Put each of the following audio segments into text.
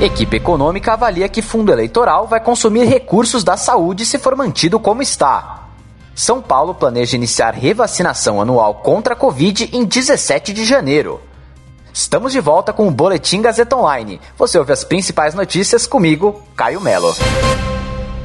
Equipe econômica avalia que fundo eleitoral vai consumir recursos da saúde se for mantido como está. São Paulo planeja iniciar revacinação anual contra a Covid em 17 de janeiro. Estamos de volta com o Boletim Gazeta Online. Você ouve as principais notícias comigo, Caio Melo.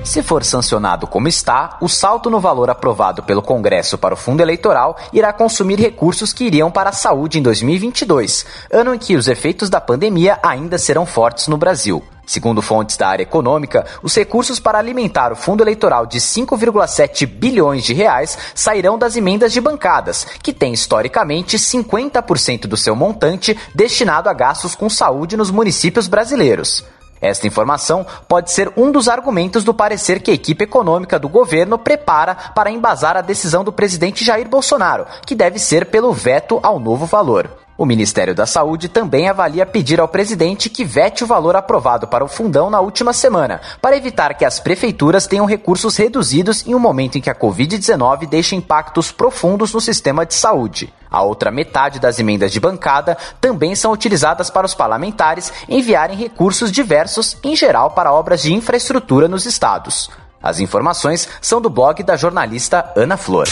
Se for sancionado como está, o salto no valor aprovado pelo Congresso para o fundo eleitoral irá consumir recursos que iriam para a saúde em 2022, ano em que os efeitos da pandemia ainda serão fortes no Brasil. Segundo fontes da área econômica, os recursos para alimentar o fundo eleitoral de 5,7 bilhões de reais sairão das emendas de bancadas, que têm historicamente 50% do seu montante destinado a gastos com saúde nos municípios brasileiros. Esta informação pode ser um dos argumentos do parecer que a equipe econômica do governo prepara para embasar a decisão do presidente Jair Bolsonaro, que deve ser pelo veto ao novo valor. O Ministério da Saúde também avalia pedir ao presidente que vete o valor aprovado para o fundão na última semana, para evitar que as prefeituras tenham recursos reduzidos em um momento em que a Covid-19 deixa impactos profundos no sistema de saúde. A outra metade das emendas de bancada também são utilizadas para os parlamentares enviarem recursos diversos, em geral para obras de infraestrutura nos estados. As informações são do blog da jornalista Ana Flor.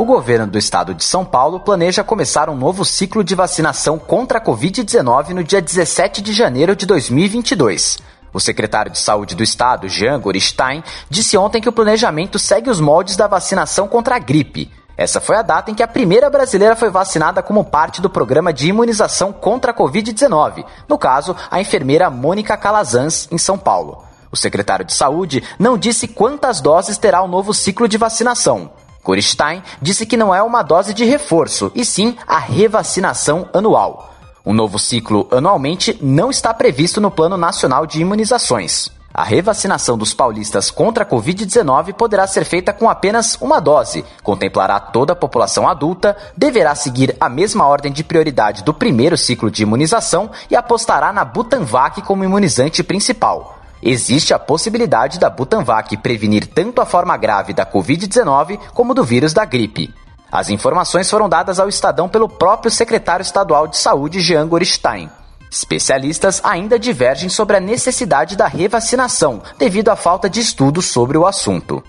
O governo do estado de São Paulo planeja começar um novo ciclo de vacinação contra a Covid-19 no dia 17 de janeiro de 2022. O secretário de Saúde do Estado, Jean Goristain, disse ontem que o planejamento segue os moldes da vacinação contra a gripe. Essa foi a data em que a primeira brasileira foi vacinada como parte do programa de imunização contra a Covid-19, no caso, a enfermeira Mônica Calazans, em São Paulo. O secretário de Saúde não disse quantas doses terá o novo ciclo de vacinação. Gorenstein disse que não é uma dose de reforço, e sim a revacinação anual. Um novo ciclo anualmente não está previsto no Plano Nacional de Imunizações. A revacinação dos paulistas contra a Covid-19 poderá ser feita com apenas uma dose, contemplará toda a população adulta, deverá seguir a mesma ordem de prioridade do primeiro ciclo de imunização e apostará na Butanvac como imunizante principal. Existe a possibilidade da Butanvac prevenir tanto a forma grave da Covid-19 como do vírus da gripe. As informações foram dadas ao Estadão pelo próprio secretário estadual de saúde, Jean Goristain. Especialistas ainda divergem sobre a necessidade da revacinação, devido à falta de estudos sobre o assunto.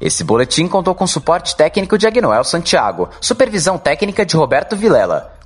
Esse boletim contou com suporte técnico de Agnoel Santiago, supervisão técnica de Roberto Vilela.